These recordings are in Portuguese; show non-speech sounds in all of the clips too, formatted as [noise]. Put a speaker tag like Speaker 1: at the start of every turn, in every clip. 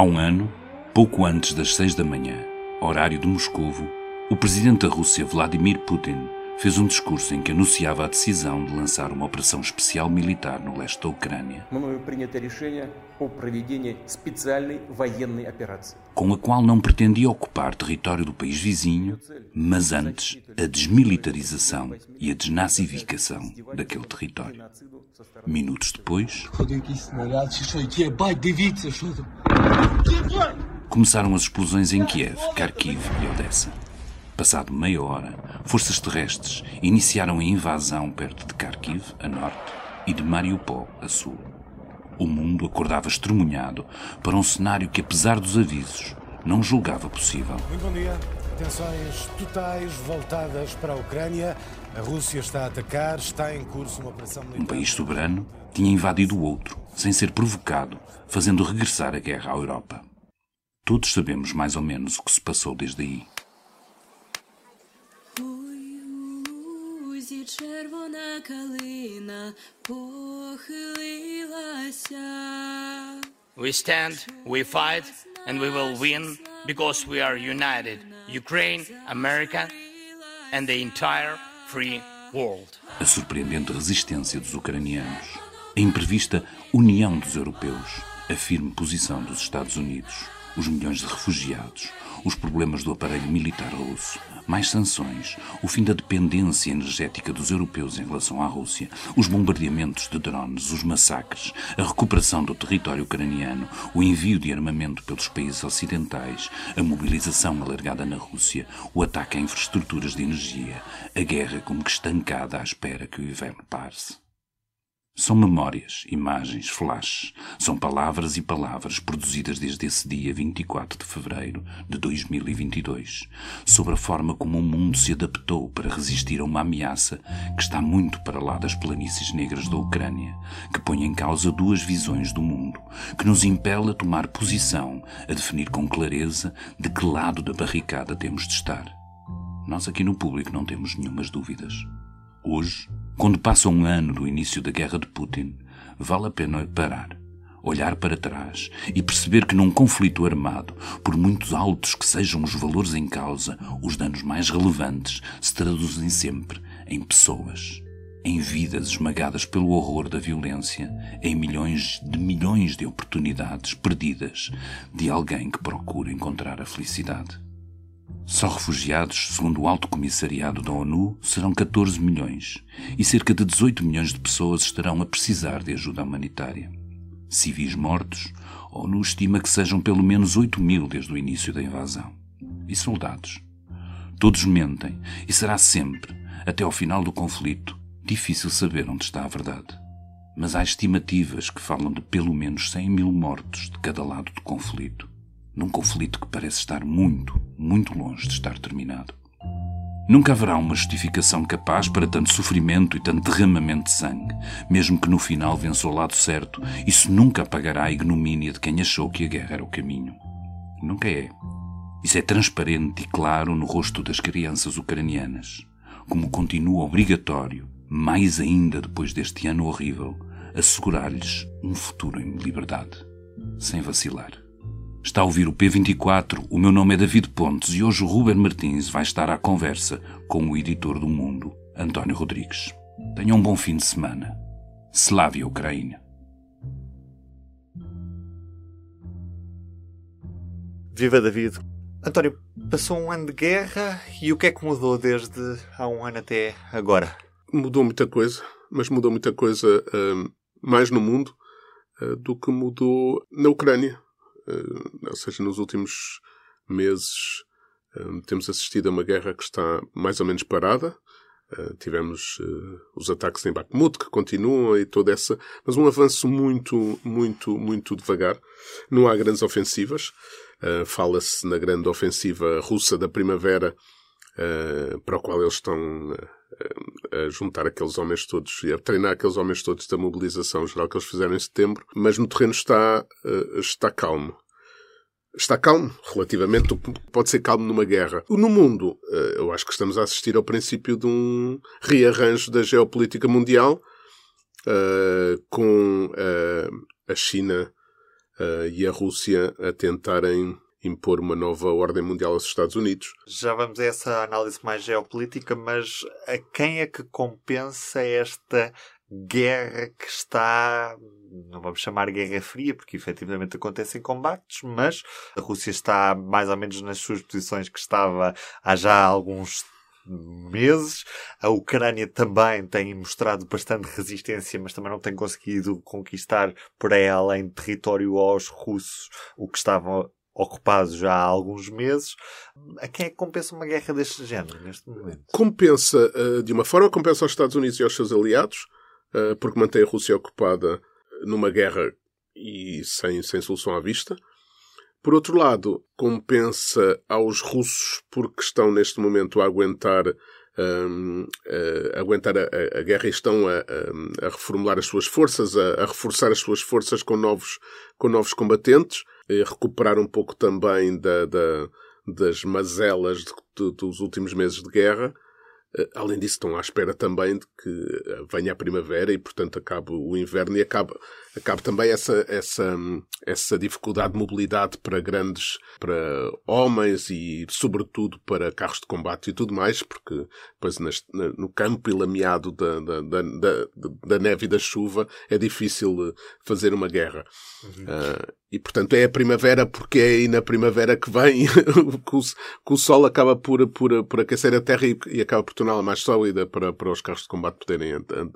Speaker 1: Há um ano, pouco antes das seis da manhã, horário de Moscovo, o presidente da Rússia, Vladimir Putin, fez um discurso em que anunciava a decisão de lançar uma operação especial militar no leste da Ucrânia, com a qual não pretendia ocupar território do país vizinho, mas antes a desmilitarização e a desnazificação daquele território. Minutos depois, começaram as explosões em Kiev, Kharkiv e Odessa. Passado meia hora, forças terrestres iniciaram a invasão perto de Kharkiv, a norte, e de Mariupol, a sul. O mundo acordava estremunhado para um cenário que, apesar dos avisos, não julgava possível.
Speaker 2: Muito bom dia. Tensões totais voltadas para a Ucrânia. A Rússia está a atacar, está em curso uma operação militar.
Speaker 1: Um país soberano tinha invadido o outro, sem ser provocado, fazendo regressar a guerra à Europa. Todos sabemos mais ou menos o que se passou desde aí.
Speaker 3: лузі червона калина похилилася.
Speaker 4: We stand, we fight, and we will win because we are united. Ukraine, America, and the entire free world.
Speaker 1: A surpreendente resistência dos ucranianos, a imprevista união dos europeus, a firme posição dos Estados Unidos, os milhões de refugiados, os problemas do aparelho militar russo, mais sanções, o fim da dependência energética dos europeus em relação à Rússia, os bombardeamentos de drones, os massacres, a recuperação do território ucraniano, o envio de armamento pelos países ocidentais, a mobilização alargada na Rússia, o ataque a infraestruturas de energia, a guerra como que estancada à espera que o inverno passe. São memórias, imagens, flashes. São palavras e palavras produzidas desde esse dia 24 de fevereiro de 2022, sobre a forma como o mundo se adaptou para resistir a uma ameaça que está muito para lá das planícies negras da Ucrânia, que põe em causa duas visões do mundo, que nos impele a tomar posição, a definir com clareza de que lado da barricada temos de estar. Nós aqui no público não temos nenhumas dúvidas. Hoje, quando passa um ano do início da guerra de Putin, vale a pena parar, olhar para trás e perceber que num conflito armado, por muito altos que sejam os valores em causa, os danos mais relevantes se traduzem sempre em pessoas, em vidas esmagadas pelo horror da violência, em milhões de milhões de oportunidades perdidas de alguém que procura encontrar a felicidade. Só refugiados, segundo o Alto Comissariado da ONU, serão 14 milhões e cerca de 18 milhões de pessoas estarão a precisar de ajuda humanitária. Civis mortos, a ONU estima que sejam pelo menos 8 mil desde o início da invasão. E soldados. Todos mentem e será sempre, até ao final do conflito, difícil saber onde está a verdade. Mas há estimativas que falam de pelo menos 100 mil mortos de cada lado do conflito num conflito que parece estar muito, muito longe de estar terminado. Nunca haverá uma justificação capaz para tanto sofrimento e tanto derramamento de sangue, mesmo que no final vença o lado certo, isso nunca apagará a ignomínia de quem achou que a guerra era o caminho. Nunca é. Isso é transparente e claro no rosto das crianças ucranianas, como continua obrigatório, mais ainda depois deste ano horrível, assegurar-lhes um futuro em liberdade, sem vacilar. Está a ouvir o P24, o meu nome é David Pontes e hoje o Ruben Martins vai estar à conversa com o editor do Mundo, António Rodrigues. Tenha um bom fim de semana. Slávia Ucrânia.
Speaker 5: Viva David. António, passou um ano de guerra e o que é que mudou desde há um ano até agora?
Speaker 6: Mudou muita coisa, mas mudou muita coisa uh, mais no mundo uh, do que mudou na Ucrânia. Eh, ou seja, nos últimos meses Uh, temos assistido a uma guerra que está mais ou menos parada. Uh, tivemos os ataques em Bakhmut que continuam e toda essa, mas um avanço muito, muito, muito devagar. Não há grandes ofensivas. Fala-se na grande ofensiva russa da primavera, para a qual eles estão a juntar aqueles homens todos e a treinar aqueles homens todos da mobilização geral que eles fizeram em setembro, mas no terreno está, está calmo está calmo, relativamente, pode ser calmo numa guerra. No mundo, eu acho que estamos a assistir ao princípio de um rearranjo da geopolítica mundial, com a China e a Rússia a tentarem impor uma nova ordem mundial aos Estados Unidos.
Speaker 5: Já vamos a essa análise mais geopolítica, mas a quem é que compensa esta guerra que está, não vamos chamar guerra fria, porque efetivamente acontecem combates, mas a Rússia está mais ou menos nas suas posições que estava há já alguns meses. A Ucrânia também tem mostrado bastante resistência, mas também não tem conseguido conquistar por aí além território aos russos, o que estavam ocupados já há alguns meses. A quem é que compensa uma guerra deste género neste momento?
Speaker 6: Compensa, eh, de uma forma, compensa aos Estados Unidos e aos seus aliados, eh, porque mantém a Rússia ocupada numa guerra e sem, sem solução à vista. Por outro lado, compensa aos russos porque estão neste momento a aguentar, um, a, a aguentar a, a, guerra e estão a, a, reformular as suas forças, a, reforçar as suas forças com novos, com novos combatentes, recuperar um pouco também da, da das mazelas de, de, dos últimos meses de guerra. Eh, além disso, estão à espera também de que eh, venha a primavera e, portanto, acabe o inverno e acabe, acabe também essa, essa, essa dificuldade de mobilidade para grandes, para homens e, sobretudo, para carros de combate e tudo mais, porque depois no campo e lameado da, da, da, da, neve e da chuva é difícil eh, fazer uma guerra. Uhum. Uh, e, portanto, é a primavera porque é aí na primavera que vem [laughs] que, o, que o sol acaba por, por, por aquecer a terra e, e acaba por torná-la mais sólida para, para os carros de combate poderem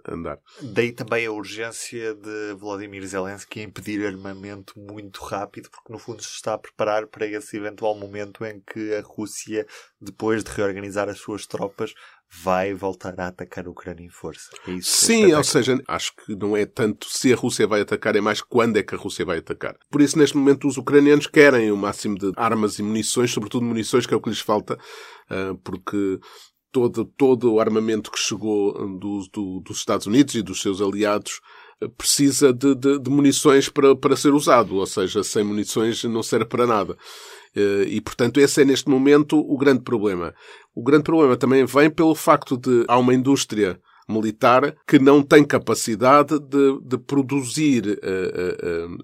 Speaker 6: andar.
Speaker 5: Daí também a urgência de Vladimir Zelensky em pedir armamento muito rápido, porque no fundo se está a preparar para esse eventual momento em que a Rússia, depois de reorganizar as suas tropas, vai voltar a atacar a Ucrânia em força.
Speaker 6: É Sim, ou seja, acho que não é tanto se a Rússia vai atacar, é mais quando é que a Rússia vai atacar. Por isso, neste momento, os ucranianos querem o máximo de armas e munições, sobretudo munições, que é o que lhes falta, ah, porque todo, todo o armamento que chegou do, do, dos Estados Unidos e dos seus aliados ah, precisa de, de, de, munições para, para ser usado, ou seja, sem munições não serve para nada. Ah, e, portanto, esse é neste momento o grande problema. O grande problema também vem pelo facto de há uma indústria militar que não tem capacidade de, de produzir a, eh, a, eh,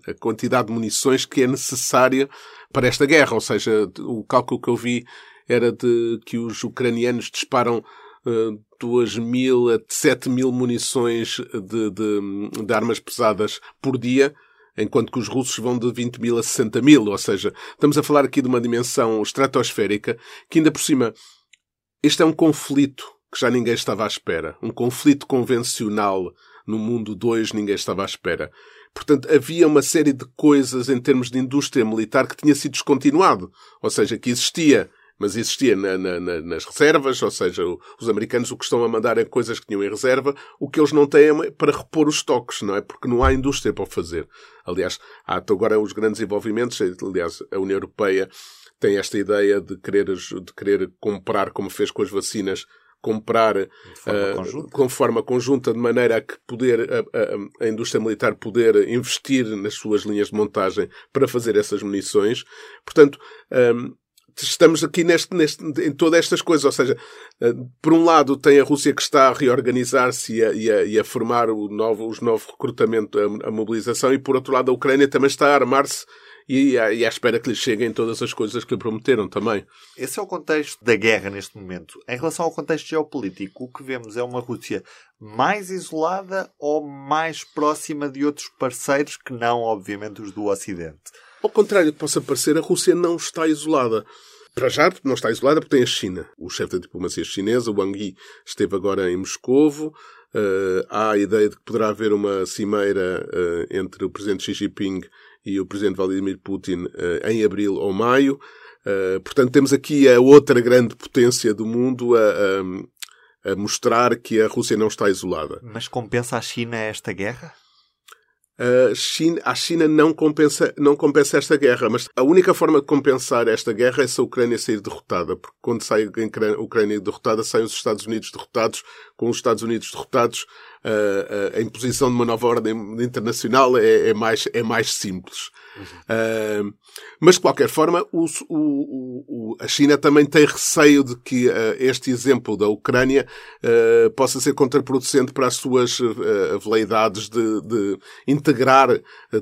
Speaker 6: eh, a, quantidade de munições que é necessária para esta guerra. Ou seja, o cálculo que eu vi era de que os ucranianos disparam uh, 2 mil a 7 mil munições de, de, de armas pesadas por dia enquanto que os russos vão de 20 mil a 60 mil. Ou seja, estamos a falar aqui de uma dimensão estratosférica que, ainda por cima, este é um conflito que já ninguém estava à espera. Um conflito convencional no mundo 2 ninguém estava à espera. Portanto, havia uma série de coisas em termos de indústria militar que tinha sido descontinuado. Ou seja, que existia, mas existia na, na, nas reservas, ou seja, os americanos o que estão a mandar é coisas que tinham em reserva, o que eles não têm é para repor os estoques, não é? Porque não há indústria para fazer. Aliás, há agora os grandes envolvimentos, aliás, a União Europeia tem esta ideia de querer, de querer comprar, como fez com as vacinas, comprar forma uh, com forma conjunta, de maneira a que poder, a, a, a, indústria militar poder investir nas suas linhas de montagem para fazer essas munições. Portanto, um, estamos aqui neste, neste, em todas estas coisas. Ou seja, uh, por um lado tem a Rússia que está a reorganizar-se e a, e e a formar o novo, os novos recrutamento, a, a mobilização, e por outro lado a Ucrânia também está a armar-se e, e à espera que lhes cheguem todas as coisas que lhe prometeram também.
Speaker 5: Esse é o contexto da guerra neste momento. Em relação ao contexto geopolítico, o que vemos é uma Rússia mais isolada ou mais próxima de outros parceiros que não, obviamente, os do Ocidente?
Speaker 6: Ao contrário do que possa parecer, a Rússia não está isolada. Para já, não está isolada porque tem a China. O chefe da diplomacia chinesa, Wang Yi, esteve agora em Moscovo. Uh, há a ideia de que poderá haver uma cimeira uh, entre o presidente Xi Jinping e o presidente Vladimir Putin uh, em abril ou maio. Portanto, temos aqui a outra grande potência do mundo a, a, a, mostrar que a Rússia não está isolada.
Speaker 5: Mas compensa a China esta guerra?
Speaker 6: A China, China não, compensa, não compensa esta guerra, mas a única forma de compensar esta guerra é se a Ucrânia sair derrotada, porque quando sai a Ucrânia derrotada, saem os Estados Unidos derrotados, com os Estados Unidos derrotados, a, a imposição de uma nova ordem internacional é, é mais, é mais simples. Uhum. Uh, mas, de qualquer forma, o, o, o, a China também tem receio de que uh, este exemplo da Ucrânia uh, possa ser contraproducente para as suas veleidades de, de integrar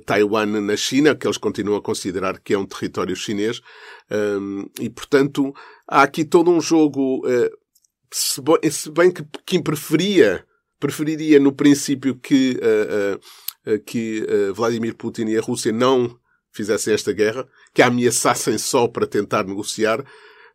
Speaker 6: Taiwan na China, que eles continuam a considerar que é um território chinês. e, portanto, há aqui todo um jogo, se bem que Pequim preferia preferiria no princípio que, uh, uh, que Vladimir Putin e a Rússia não fizessem esta guerra, que a ameaçassem só para tentar negociar.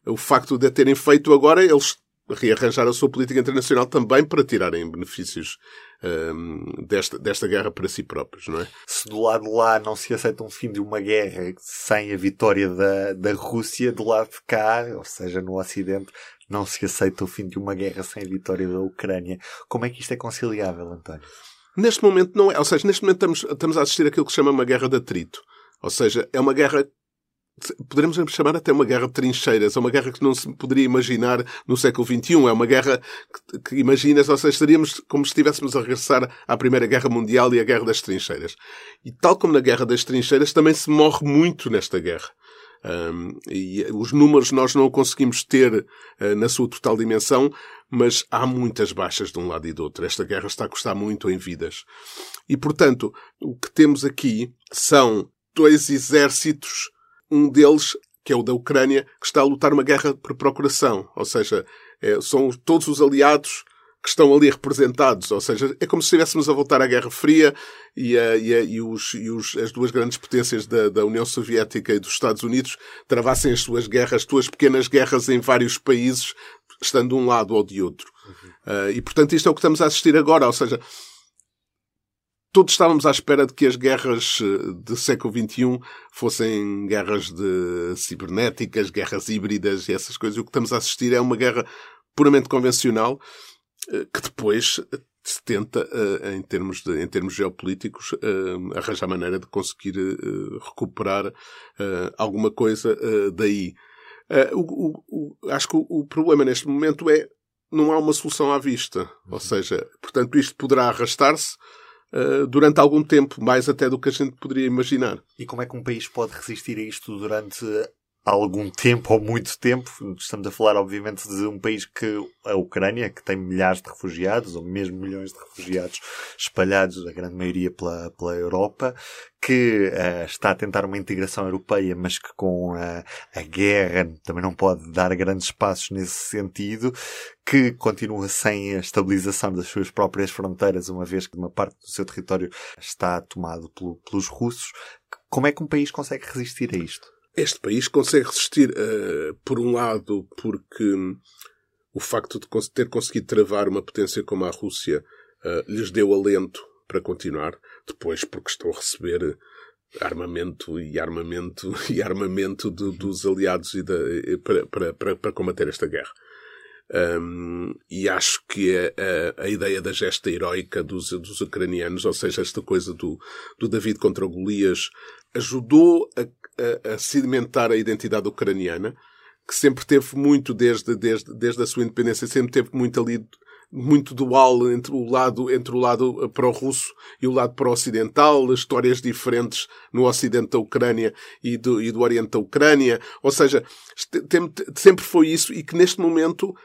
Speaker 6: O facto de a terem feito agora, eles rearranjar a sua política internacional também para tirarem benefícios um, desta, desta guerra para si próprios, não é?
Speaker 5: Se do lado de lá não se aceita um fim de uma guerra sem a vitória da, da Rússia, do lado de cá, ou seja, no Ocidente, não se aceita o fim de uma guerra sem vitória da Ucrânia. Como é que isto é conciliável, António?
Speaker 6: Neste momento não é. Ou seja, neste momento estamos, estamos a assistir àquilo que se chama uma guerra de atrito. Ou seja, é uma guerra poderemos chamar até uma guerra de trincheiras, é uma guerra que não se poderia imaginar no século XXI, é uma guerra que, que imaginas, ou seja, estaríamos como se estivéssemos a regressar à Primeira Guerra Mundial e à Guerra das Trincheiras. E tal como na Guerra das Trincheiras, também se morre muito nesta guerra. Um, e os números nós não conseguimos ter uh, na sua total dimensão, mas há muitas baixas de um lado e do outro. Esta guerra está a custar muito em vidas. E, portanto, o que temos aqui são dois exércitos, um deles, que é o da Ucrânia, que está a lutar uma guerra por procuração. Ou seja, é, são todos os aliados que estão ali representados. Ou seja, é como se estivéssemos a voltar à Guerra Fria e, a, e, a, e, os, e os, as duas grandes potências da, da, União Soviética e dos Estados Unidos travassem as suas guerras, suas pequenas guerras em vários países, estando de um lado ou de outro. Uhum. Uh, e, portanto, isto é o que estamos a assistir agora. Ou seja, todos estávamos à espera de que as guerras ah, do século XXI fossem guerras de cibernéticas, guerras híbridas e essas coisas. O que estamos a assistir é uma guerra puramente convencional eh, que depois se tenta, eh, em termos, de, em termos geopolíticos, eh, arranjar maneira de conseguir recuperar alguma coisa daí. O, o, acho que o, problema neste momento é não há uma solução à vista. Ou seja, portanto, isto poderá arrastar-se durante algum tempo, mais até do que a gente poderia imaginar.
Speaker 5: E como é que um país pode resistir a isto durante algum tempo ou muito tempo. Estamos a falar, obviamente, de um país que a Ucrânia, que tem milhares de refugiados, ou mesmo milhões de refugiados espalhados, a grande maioria pela, pela Europa, que uh, está a tentar uma integração europeia, mas que com a, a guerra também não pode dar grandes passos nesse sentido, que continua sem a estabilização das suas próprias fronteiras, uma vez que uma parte do seu território está tomado pelo, pelos russos. Como é que um país consegue resistir a isto?
Speaker 6: Este país consegue resistir, uh, por um lado, porque um, o facto de ter conseguido travar uma potência como a Rússia uh, lhes deu alento para continuar. Depois, porque estão a receber armamento e armamento [laughs] e armamento dos aliados e de, para, para, para, para, combater esta guerra. Um, e acho que a, a, a, ideia da gesta heroica dos, dos ucranianos, ou seja, esta coisa do, do David contra o Golias, ajudou a a, a sedimentar a identidade ucraniana, que sempre teve muito, desde, desde, desde a sua independência, sempre teve muito ali, muito dual entre o lado, entre o lado pró-russo e o lado pró-ocidental, histórias diferentes no ocidente da Ucrânia e do, e do oriente da Ucrânia. Ou seja, sempre foi isso e que neste momento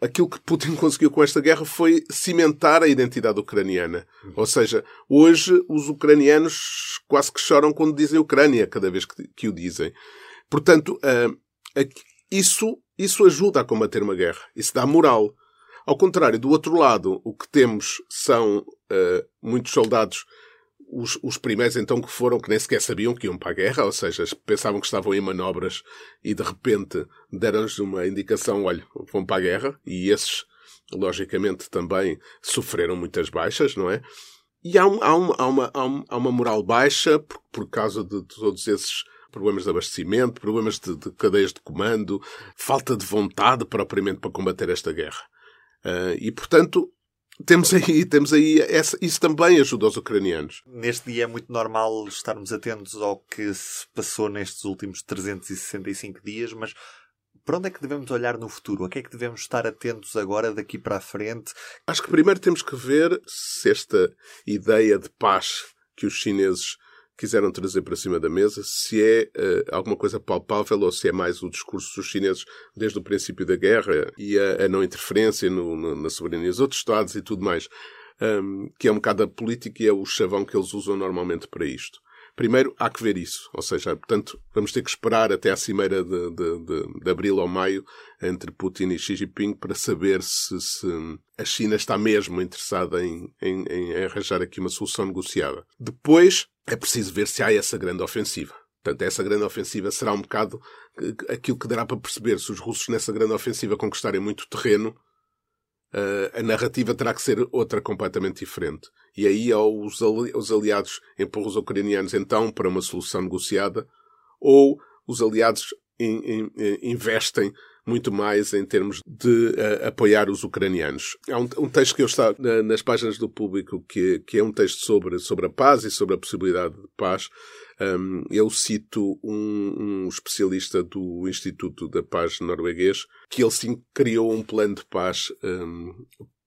Speaker 6: aquilo que Putin [laughs] conseguiu com esta guerra foi cimentar a identidade ucraniana. Ou seja, hoje os ucranianos quase que choram quando dizem Ucrânia, cada vez que, que o dizem. Portanto, uh, isso, isso ajuda a combater uma guerra. Isso dá moral. Ao contrário, do outro lado, o que temos são uh, muitos soldados os, os primeiros então que foram, que nem sequer sabiam que iam para a guerra, ou seja, pensavam que estavam em manobras e de repente deram-lhes uma indicação, olha, vão para a guerra, e esses, logicamente, também sofreram muitas baixas, não é? E há, um, há, uma, há, uma, há uma moral baixa por, por causa de todos esses problemas de abastecimento, problemas de, de cadeias de comando, falta de vontade propriamente para combater esta guerra. Uh, e, portanto, temos aí, [laughs] temos aí essa, isso também ajuda os ucranianos.
Speaker 5: Neste dia é muito normal estarmos atentos ao que se passou nestes últimos 365 dias, mas para onde é que devemos olhar no futuro? A que é que devemos estar atentos agora, daqui para a frente?
Speaker 6: Acho que primeiro temos que ver se esta ideia de paz que os chineses quiseram trazer para cima da mesa, se é uh, alguma coisa palpável ou se é mais o discurso dos chineses desde o princípio da guerra e a, a não interferência no, no, na soberania dos outros Estados e tudo mais, um, que é um bocado a política e é o chavão que eles usam normalmente para isto. Primeiro, há que ver isso. Ou seja, portanto, vamos ter que esperar até à cimeira de, de, de, de abril ou maio entre Putin e Xi Jinping para saber se, se a China está mesmo interessada em, em, em arranjar aqui uma solução negociada. Depois, é preciso ver se há essa grande ofensiva. Portanto, essa grande ofensiva será um bocado aquilo que dará para perceber se os russos nessa grande ofensiva conquistarem muito terreno a narrativa terá que ser outra completamente diferente. E aí ou os, ali os aliados empurram os ucranianos então para uma solução negociada, ou os aliados in, in, investem muito mais em termos de uh, apoiar os ucranianos. Há um, um texto que eu está na, nas páginas do público que, que é um texto sobre, sobre a paz e sobre a possibilidade de paz, um, eu cito um, um, especialista do Instituto da Paz norueguês que ele sim criou um plano de paz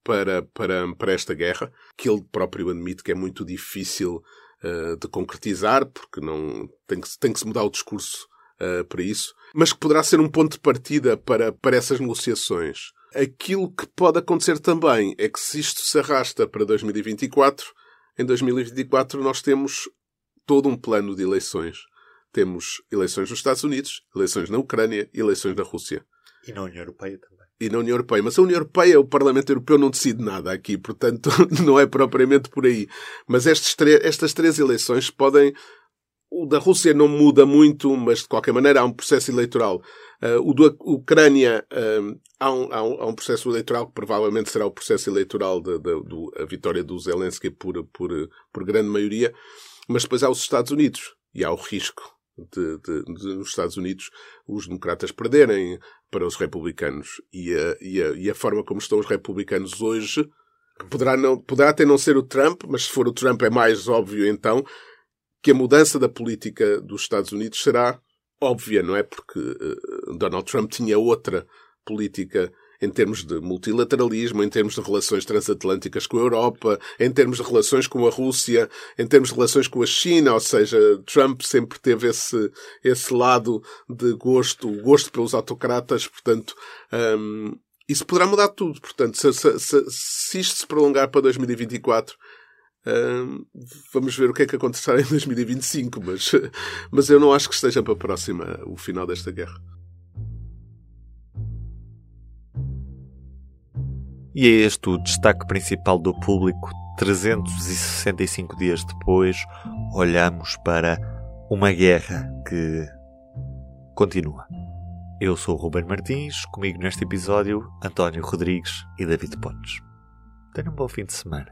Speaker 6: para, para, para esta guerra, que ele próprio admite que é muito difícil uh, de concretizar, porque não tem que, tem que se mudar o discurso uh, para isso, mas que poderá ser um ponto de partida para, para essas negociações. Aquilo que pode acontecer também é que se isto se arrasta para 2024, em 2024 nós temos todo um plano de eleições. Temos eleições nos Estados Unidos, eleições na Ucrânia e eleições na Rússia.
Speaker 5: E na União Europeia também.
Speaker 6: E na União Europeia. Mas a União Europeia, o Parlamento Europeu não decide nada aqui, portanto, [laughs] não é propriamente por aí. Mas estas três eleições podem. O da Rússia não muda muito, mas de qualquer maneira há um processo eleitoral. Uh, o da Ucrânia há, um, há, um, há, um, processo eleitoral que provavelmente será o processo eleitoral da vitória do Zelensky por, por, por grande maioria. Mas depois há os Estados Unidos e há o risco de, de, de nos Estados Unidos os democratas perderem para os republicanos. E a, e a, e a forma como estão os republicanos hoje poderá, não, poderá até não ser o Trump, mas se for o Trump é mais óbvio então que a mudança da política dos Estados Unidos será óbvia, não é? Porque uh, Donald Trump tinha outra política em termos de multilateralismo, em termos de relações transatlânticas com a Europa, em termos de relações com a Rússia, em termos de relações com a China, ou seja, Trump sempre teve esse, esse lado de gosto, gosto pelos autocratas, portanto, um, isso poderá mudar tudo. Portanto, se, se, se, se isto se prolongar para 2024, vamos ver o que é que acontecerá [laughs] em 2025, mas, mas eu não acho que esteja para a próxima o final desta guerra.
Speaker 5: E é este o destaque principal do público. 365 dias depois, olhamos para uma guerra que continua. Eu sou o Ruben Martins, comigo neste episódio, António Rodrigues e David Pontes. Tenham um bom fim de semana.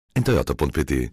Speaker 7: em toyota.pt